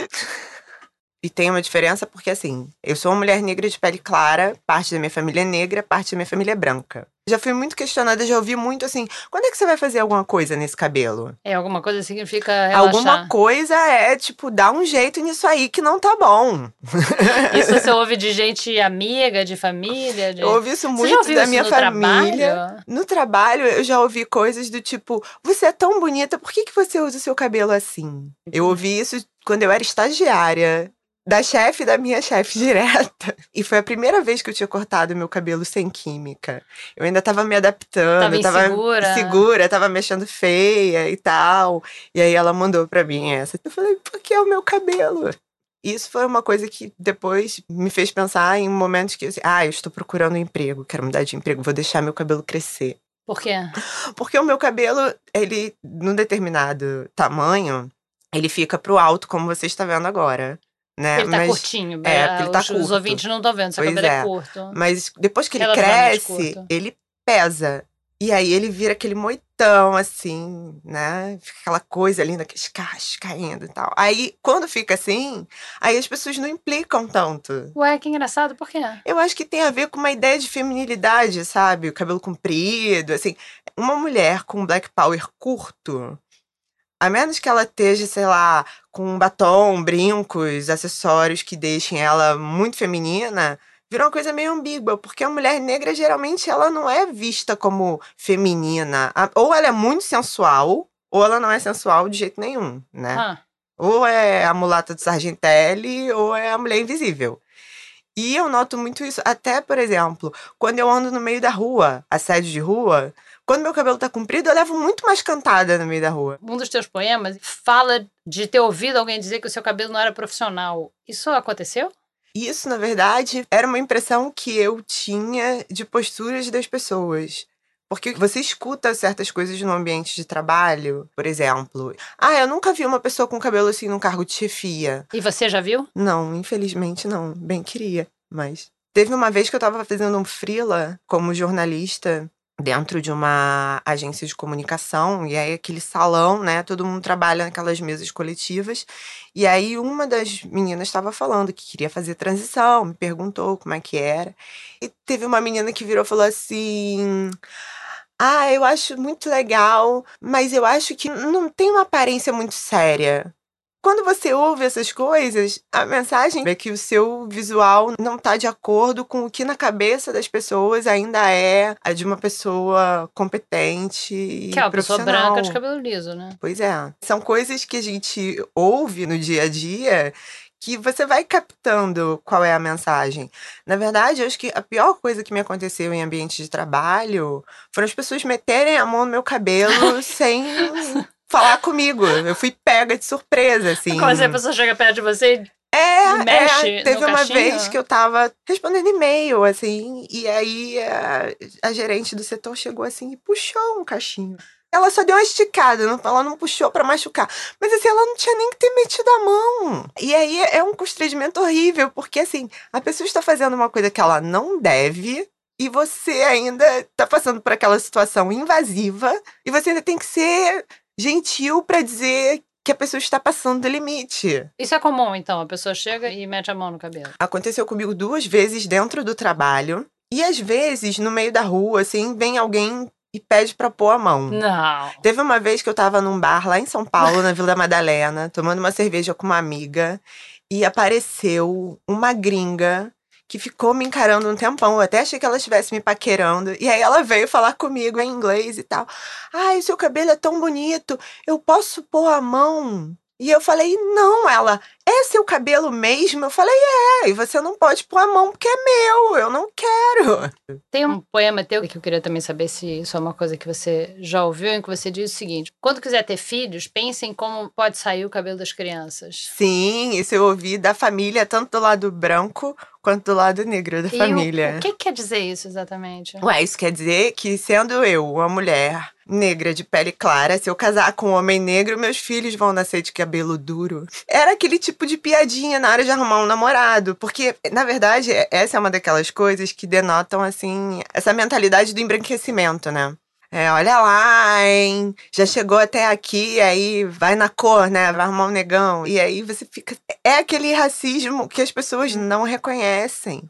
E tem uma diferença porque, assim, eu sou uma mulher negra de pele clara, parte da minha família é negra, parte da minha família é branca. Já fui muito questionada, já ouvi muito assim: quando é que você vai fazer alguma coisa nesse cabelo? É, alguma coisa significa relaxar. Alguma coisa é, tipo, dar um jeito nisso aí que não tá bom. Isso você ouve de gente amiga, de família? De... Eu ouvi isso muito da minha família. Trabalho? No trabalho, eu já ouvi coisas do tipo: você é tão bonita, por que, que você usa o seu cabelo assim? Eu uhum. ouvi isso quando eu era estagiária da chefe da minha chefe direta. E foi a primeira vez que eu tinha cortado meu cabelo sem química. Eu ainda tava me adaptando, tava, insegura. tava segura, tava mexendo feia e tal. E aí ela mandou para mim essa. Eu falei, por que é o meu cabelo? Isso foi uma coisa que depois me fez pensar em momentos que, ah, eu estou procurando um emprego, quero mudar de emprego, vou deixar meu cabelo crescer. Por quê? Porque o meu cabelo, ele, num determinado tamanho, ele fica pro alto, como você está vendo agora. Né? Ele tá Mas, curtinho, é, é ele tá os, curto. os ouvintes não estão vendo, seu pois cabelo é. é. curto. Mas depois que ele cresce, ele pesa. E aí ele vira aquele moitão, assim, né? Fica aquela coisa linda, aqueles cachos caindo e tal. Aí, quando fica assim, aí as pessoas não implicam tanto. Ué, que engraçado, por quê? Eu acho que tem a ver com uma ideia de feminilidade, sabe? O cabelo comprido, assim. Uma mulher com black power curto, a menos que ela esteja, sei lá, com batom, brincos, acessórios que deixem ela muito feminina, vira uma coisa meio ambígua, porque a mulher negra geralmente ela não é vista como feminina. Ou ela é muito sensual, ou ela não é sensual de jeito nenhum, né? Ah. Ou é a mulata do Sargentelli, ou é a mulher invisível. E eu noto muito isso, até, por exemplo, quando eu ando no meio da rua, assédio de rua, quando meu cabelo tá comprido, eu levo muito mais cantada no meio da rua. Um dos teus poemas fala de ter ouvido alguém dizer que o seu cabelo não era profissional. Isso aconteceu? Isso, na verdade, era uma impressão que eu tinha de posturas das pessoas. Porque você escuta certas coisas no ambiente de trabalho, por exemplo. Ah, eu nunca vi uma pessoa com cabelo assim num cargo de chefia. E você já viu? Não, infelizmente não. Bem queria, mas. Teve uma vez que eu tava fazendo um freela como jornalista dentro de uma agência de comunicação, e aí aquele salão, né, todo mundo trabalha naquelas mesas coletivas, e aí uma das meninas estava falando que queria fazer transição, me perguntou como é que era, e teve uma menina que virou e falou assim: "Ah, eu acho muito legal, mas eu acho que não tem uma aparência muito séria". Quando você ouve essas coisas, a mensagem é que o seu visual não está de acordo com o que na cabeça das pessoas ainda é a de uma pessoa competente e Que é uma pessoa branca de cabelo liso, né? Pois é. São coisas que a gente ouve no dia a dia que você vai captando qual é a mensagem. Na verdade, eu acho que a pior coisa que me aconteceu em ambiente de trabalho foram as pessoas meterem a mão no meu cabelo sem falar comigo. Eu fui pega de surpresa, assim. Como assim, a pessoa chega perto de você é, mexe é, teve uma vez que eu tava respondendo e-mail, assim, e aí a, a, gerente do setor chegou assim e puxou um cachinho. Ela só deu uma esticada, não, ela não puxou para machucar. Mas assim, ela não tinha nem que ter metido a mão. E aí é um constrangimento horrível, porque assim, a pessoa está fazendo uma coisa que ela não deve, e você ainda tá passando por aquela situação invasiva, e você ainda tem que ser gentil para dizer que a pessoa está passando do limite. Isso é comum, então? A pessoa chega e mete a mão no cabelo? Aconteceu comigo duas vezes dentro do trabalho. E às vezes, no meio da rua, assim, vem alguém e pede pra pôr a mão. Não. Teve uma vez que eu tava num bar lá em São Paulo, na Vila Madalena, tomando uma cerveja com uma amiga. E apareceu uma gringa que ficou me encarando um tempão. Eu até achei que ela estivesse me paquerando. E aí ela veio falar comigo em inglês e tal. Ai, seu cabelo é tão bonito. Eu posso pôr a mão e eu falei, não, ela, é seu cabelo mesmo? Eu falei, é, e você não pode pôr a mão porque é meu, eu não quero. Tem um poema teu que eu queria também saber se isso é uma coisa que você já ouviu, em que você diz o seguinte: quando quiser ter filhos, pense em como pode sair o cabelo das crianças. Sim, isso eu ouvi da família, tanto do lado branco quanto do lado negro da E família. O, o que quer dizer isso exatamente? Ué, isso quer dizer que sendo eu uma mulher negra de pele clara, se eu casar com um homem negro, meus filhos vão nascer de cabelo duro. Era aquele tipo de piadinha na hora de arrumar um namorado, porque na verdade essa é uma daquelas coisas que denotam assim essa mentalidade do embranquecimento, né? É, olha lá, hein? Já chegou até aqui, aí vai na cor, né? Vai arrumar um negão. E aí você fica. É aquele racismo que as pessoas não reconhecem.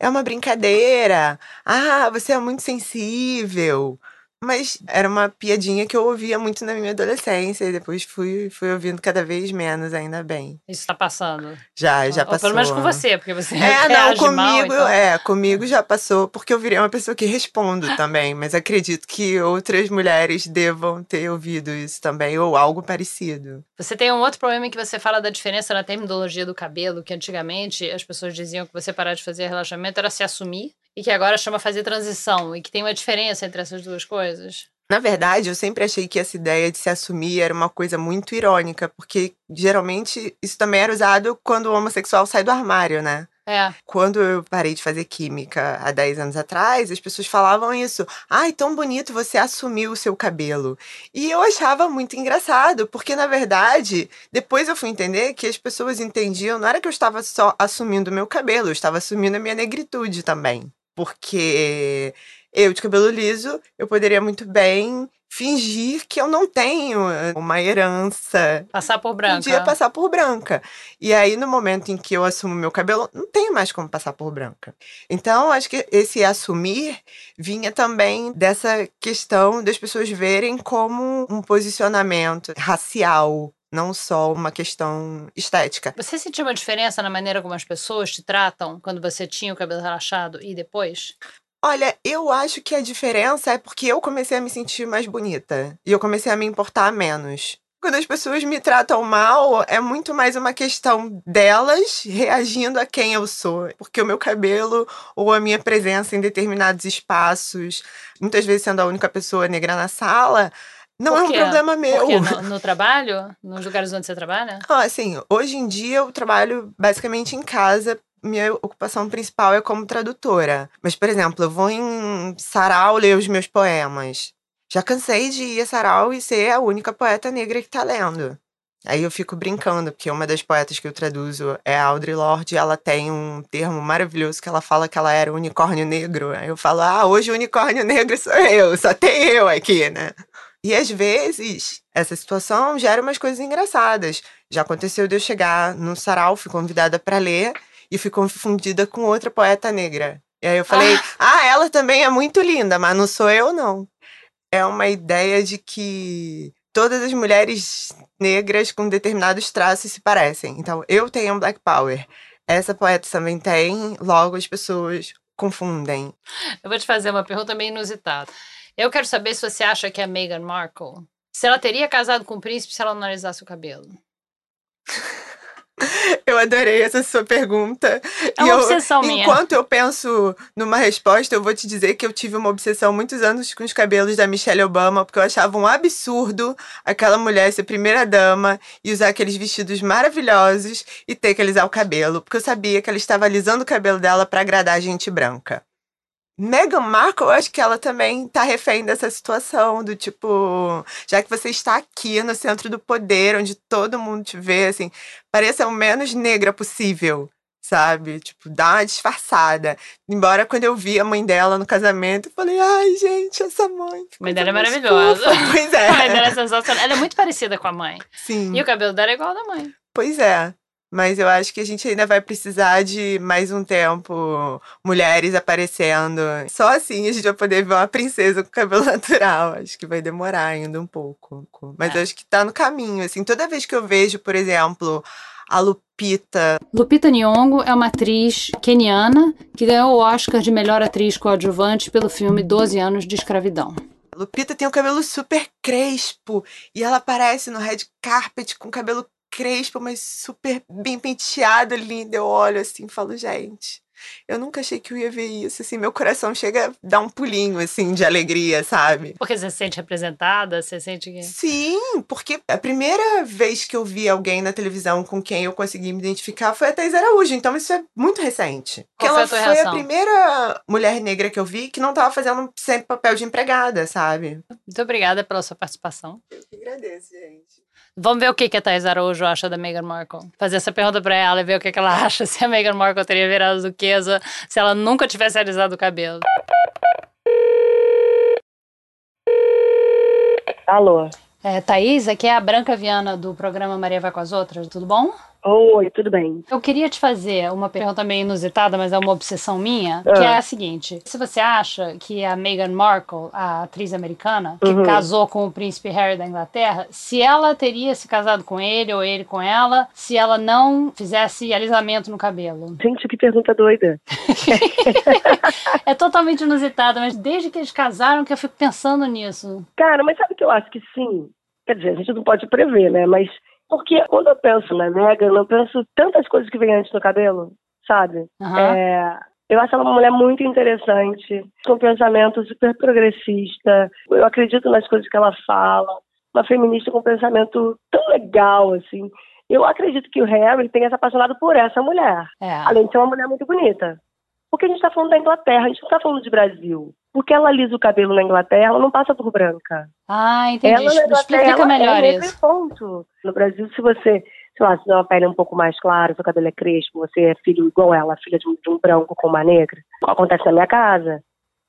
É uma brincadeira. Ah, você é muito sensível. Mas era uma piadinha que eu ouvia muito na minha adolescência e depois fui, fui ouvindo cada vez menos, ainda bem. Isso tá passando. Já, já Ou passou. pelo menos com você, porque você É, não, reage comigo, mal, então. é, comigo já passou, porque eu virei uma pessoa que respondo também, mas acredito que outras mulheres devam ter ouvido isso também, ou algo parecido. Você tem um outro problema em que você fala da diferença na terminologia do cabelo, que antigamente as pessoas diziam que você parar de fazer relaxamento era se assumir, e que agora chama fazer transição, e que tem uma diferença entre essas duas coisas. Na verdade, eu sempre achei que essa ideia de se assumir era uma coisa muito irônica, porque geralmente isso também era usado quando o homossexual sai do armário, né? É. Quando eu parei de fazer química há 10 anos atrás, as pessoas falavam isso. Ai, tão bonito você assumiu o seu cabelo. E eu achava muito engraçado, porque na verdade, depois eu fui entender que as pessoas entendiam, não era que eu estava só assumindo o meu cabelo, eu estava assumindo a minha negritude também. Porque eu de cabelo liso, eu poderia muito bem fingir que eu não tenho uma herança Passar por branca. podia passar por branca. E aí, no momento em que eu assumo meu cabelo, não tenho mais como passar por branca. Então, acho que esse assumir vinha também dessa questão das pessoas verem como um posicionamento racial. Não só uma questão estética. Você sentiu uma diferença na maneira como as pessoas te tratam quando você tinha o cabelo relaxado e depois? Olha, eu acho que a diferença é porque eu comecei a me sentir mais bonita. E eu comecei a me importar menos. Quando as pessoas me tratam mal, é muito mais uma questão delas reagindo a quem eu sou. Porque o meu cabelo ou a minha presença em determinados espaços, muitas vezes sendo a única pessoa negra na sala, não é um problema meu. No, no trabalho, nos lugares onde você trabalha? Ah, assim, hoje em dia eu trabalho basicamente em casa. Minha ocupação principal é como tradutora. Mas, por exemplo, eu vou em sarau ler os meus poemas. Já cansei de ir a sarau e ser a única poeta negra que tá lendo. Aí eu fico brincando, porque uma das poetas que eu traduzo é a Audre Lorde, e ela tem um termo maravilhoso que ela fala que ela era unicórnio negro. Aí eu falo, ah, hoje o unicórnio negro sou eu, só tem eu aqui, né? E às vezes, essa situação gera umas coisas engraçadas. Já aconteceu de eu chegar no sarau, fui convidada para ler e fui confundida com outra poeta negra. E aí eu falei: "Ah, ela também é muito linda, mas não sou eu não". É uma ideia de que todas as mulheres negras com determinados traços se parecem. Então, eu tenho Black Power. Essa poeta também tem, logo as pessoas confundem. Eu vou te fazer uma pergunta meio inusitada. Eu quero saber se você acha que a Meghan Markle, se ela teria casado com o príncipe se ela não analisasse o cabelo. Eu adorei essa sua pergunta. É E uma eu- obsessão minha. Enquanto eu penso numa resposta, eu vou te dizer que eu tive uma obsessão há muitos anos com os cabelos da Michelle Obama, porque eu achava um absurdo aquela mulher ser primeira dama e usar aqueles vestidos maravilhosos e ter que alisar o cabelo, porque eu sabia que ela estava alisando o cabelo dela para agradar a gente branca. Meghan Markle, eu acho que ela também tá refém dessa situação, do tipo, já que você está aqui no centro do poder, onde todo mundo te vê, assim, pareça o menos negra possível, sabe? Tipo, dá uma disfarçada. Embora quando eu vi a mãe dela no casamento, eu falei, ai, gente, essa mãe. A mãe dela é maravilhosa. fofa." Pois é. A mãe dela é sensacional. Ela é muito parecida com a mãe. Sim. E o cabelo dela é igual ao da mãe. Pois é. Mas eu acho que a gente ainda vai precisar de mais um tempo mulheres aparecendo. Só assim a gente vai poder ver uma princesa com cabelo natural. Acho que vai demorar ainda um pouco. Mas É. eu acho que tá no caminho. Assim, toda vez que eu vejo, por exemplo, a Lupita. Lupita Nyong'o é uma atriz keniana que ganhou o Oscar de melhor atriz coadjuvante pelo filme 12 anos de escravidão. Lupita tem o cabelo super crespo. E ela aparece no red carpet com cabelo crespo, mas super bem penteado, lindo. Eu olho assim e falo, gente. Eu nunca achei que eu ia ver isso, assim, meu coração chega a dar um pulinho, assim, de alegria, sabe? Porque você se sente representada, você sente que... Sim, porque a primeira vez que eu vi alguém na televisão com quem eu consegui me identificar foi a Thais Araújo, então isso é muito recente. Qual Porque foi a ela foi a primeira mulher negra que eu vi que não tava fazendo sempre papel de empregada, sabe? Muito obrigada pela sua participação. Eu que agradeço, gente. Vamos ver o que, que a Thais Araújo acha da Meghan Markle. Fazer essa pergunta pra ela e ver o que, que ela acha se a Meghan Markle teria virado duquesa se ela nunca tivesse alisado o cabelo. Alô. É, Thaís, aqui é a Branca Viana do programa Maria Vai com as Outras, tudo bom? Oi, tudo bem? Eu queria te fazer uma pergunta meio inusitada, mas é uma obsessão minha, que Ah. é a seguinte: se você acha que a Meghan Markle, a atriz americana, que Uhum. casou com o príncipe Harry da Inglaterra, se ela teria se casado com ele ou ele com ela, se ela não fizesse alisamento no cabelo? Gente, que pergunta doida. É totalmente inusitada, mas desde que eles casaram que eu fico pensando nisso. Cara, mas sabe que eu acho que sim? Quer dizer, a gente não pode prever, né? Mas porque quando eu penso na Megan, eu penso tantas coisas que vêm antes do cabelo, sabe? Aham. É, eu acho ela uma mulher muito interessante, com um pensamento super progressista. Eu acredito nas coisas que ela fala. Uma feminista com um pensamento tão legal, assim. Eu acredito que o Harry tenha se apaixonado por essa mulher. É. além de ser uma mulher muito bonita. Porque a gente está falando da Inglaterra, a gente não está falando de Brasil. Porque ela alisa o cabelo na Inglaterra, ela não passa por branca. Ah, entendi. Ela Explica melhor é isso. ponto. No Brasil, se você, sei lá, se tem uma pele um pouco mais clara, seu cabelo é crespo, você é filho igual ela, filha de um, de um branco com uma negra, acontece na minha casa.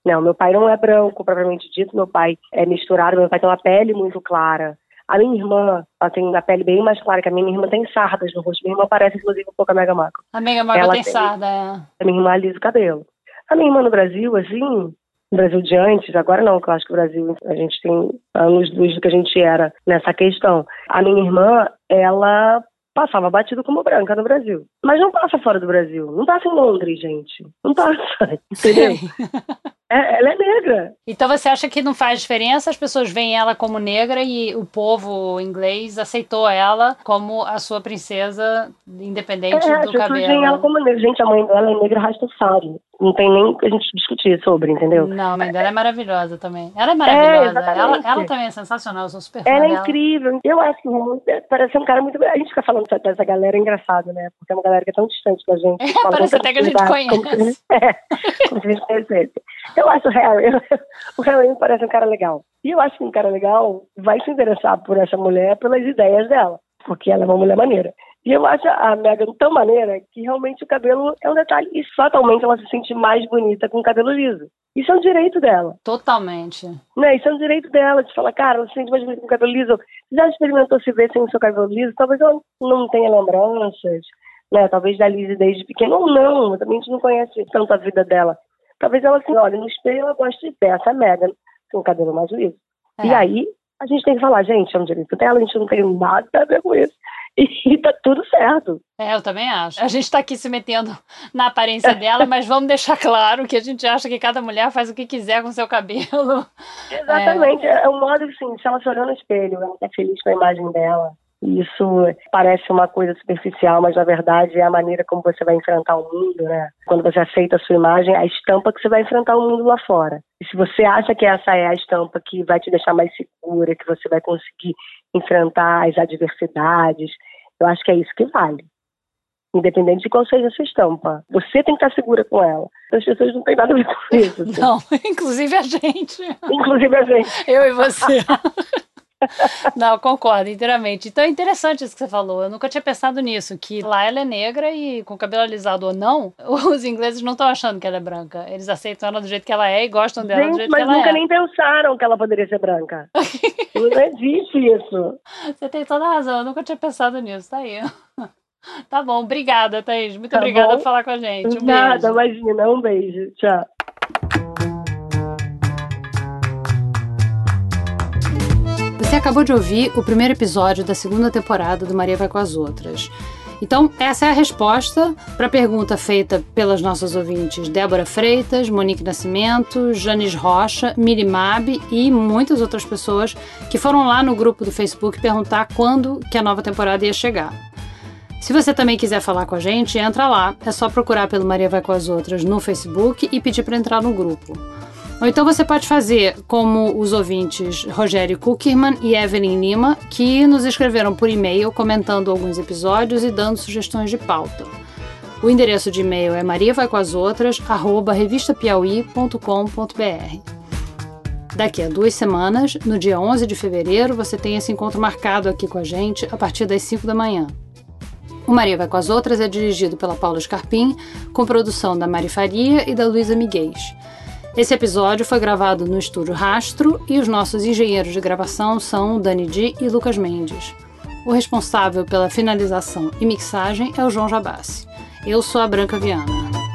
Não, meu pai não é branco, propriamente dito, meu pai é misturado, meu pai tem uma pele muito clara. A minha irmã, ela tem uma pele bem mais clara que a minha, minha irmã tem sardas no rosto. Minha irmã parece, inclusive, um pouco a Mega Marco. A Markle Ela tem tem- sarda, é. A minha irmã alisa o cabelo. A minha irmã no Brasil, assim, no Brasil de antes, agora não, que eu acho que o Brasil, a gente tem anos luz do que a gente era nessa questão. A minha irmã, ela passava batido como branca no Brasil. Mas não passa fora do Brasil. Não passa em Londres, gente. Não passa. Entendeu? É- ela é negra. Então você acha que não faz diferença? As pessoas veem ela como negra e o povo inglês aceitou ela como a sua princesa, independente É, as do pessoas cabelo. veem ela como negra. Gente, a mãe dela é negra Rastafari. Não tem nem que a gente discutir sobre, entendeu? Não, a mãe dela é maravilhosa também. Ela é maravilhosa. exatamente. ela, ela também é sensacional. Eu sou super fã Ela é dela. incrível. Eu acho que parece um cara muito. A gente fica falando dessa galera é engraçado, né? Porque é uma galera que é tão distante da gente. É, parece até que a gente tranquilidade, Como se, conhece. é, como se a gente conhecesse. Eu acho o Harry. O Harry me parece um cara legal. E eu acho que um cara legal vai se interessar por essa mulher pelas ideias dela. Porque ela é uma mulher maneira. E eu acho a Megan tão maneira que realmente o cabelo é um detalhe. E fatalmente ela se sente mais bonita com o cabelo liso. Isso é um direito dela. Totalmente. Né? Isso é um direito dela, de falar, cara, ela se sente mais bonita com o cabelo liso. Você já experimentou se ver sem o seu cabelo liso? Talvez ela não tenha lembranças, né? Talvez da Lizzie desde pequena, ou não, também a gente não conhece tanto a vida dela. Talvez ela assim, olha, no espelho ela goste dessa Megan com o cabelo mais liso. É. E aí, a gente tem que falar, gente, é um direito dela, a gente não tem nada a ver com isso. E tá tudo certo. É, eu também acho. A gente tá aqui se metendo na aparência dela, mas vamos deixar claro que a gente acha que cada mulher faz o que quiser com seu cabelo. Exatamente. É, um modo assim, se ela se olhou no espelho, ela tá feliz com a imagem dela. Isso parece uma coisa superficial, mas na verdade é a maneira como você vai enfrentar o mundo, né? Quando você aceita a sua imagem, é a estampa que você vai enfrentar o mundo lá fora. E se você acha que essa é a estampa que vai te deixar mais segura, que você vai conseguir enfrentar as adversidades, eu acho que é isso que vale. Independente de qual seja a sua estampa. Você tem que estar segura com ela. As pessoas não têm nada a ver com isso. assim. Não, inclusive a gente. Inclusive a gente. Eu e você. Não, concordo inteiramente. Então é interessante isso que você falou. Eu nunca tinha pensado nisso, que lá ela é negra e com cabelo alisado ou não, os ingleses não estão achando que ela é branca. Eles aceitam ela do jeito que ela é e gostam dela do Gente, jeito mas que ela nunca é. nem pensaram que ela poderia ser branca. não existe isso. Você tem toda a razão, eu nunca tinha pensado nisso. Tá aí. Tá bom, obrigada, Thaís. Muito Tá obrigada bom. por falar com a gente. Um Nada, beijo. imagina. Um beijo. Tchau. Você acabou de ouvir o primeiro episódio da segunda temporada do Maria Vai com as Outras. Então, essa é a resposta para a pergunta feita pelas nossas ouvintes Débora Freitas, Monique Nascimento, Janis Rocha, Mirimab e muitas outras pessoas que foram lá no grupo do Facebook perguntar quando que a nova temporada ia chegar. Se você também quiser falar com a gente, entra lá. É só procurar pelo Maria Vai com as Outras no Facebook e pedir para entrar no grupo. Ou então você pode fazer como os ouvintes Rogério Kuckerman e Evelyn Lima, que nos escreveram por e-mail comentando alguns episódios e dando sugestões de pauta. O endereço de e-mail é mariavaicoasoutras@revistapiauí.com.br. Daqui a duas semanas, no dia 11 de fevereiro, você tem esse encontro marcado aqui com a gente a partir das 5 da manhã. O Maria Vai com as Outras é dirigido pela Paula Scarpim, com produção da Mari Faria e da Luísa Miguel. Esse episódio foi gravado no estúdio Rastro e os nossos engenheiros de gravação são Dani Di e Lucas Mendes. O responsável pela finalização e mixagem é o João Jabassi. Eu sou a Branca Viana.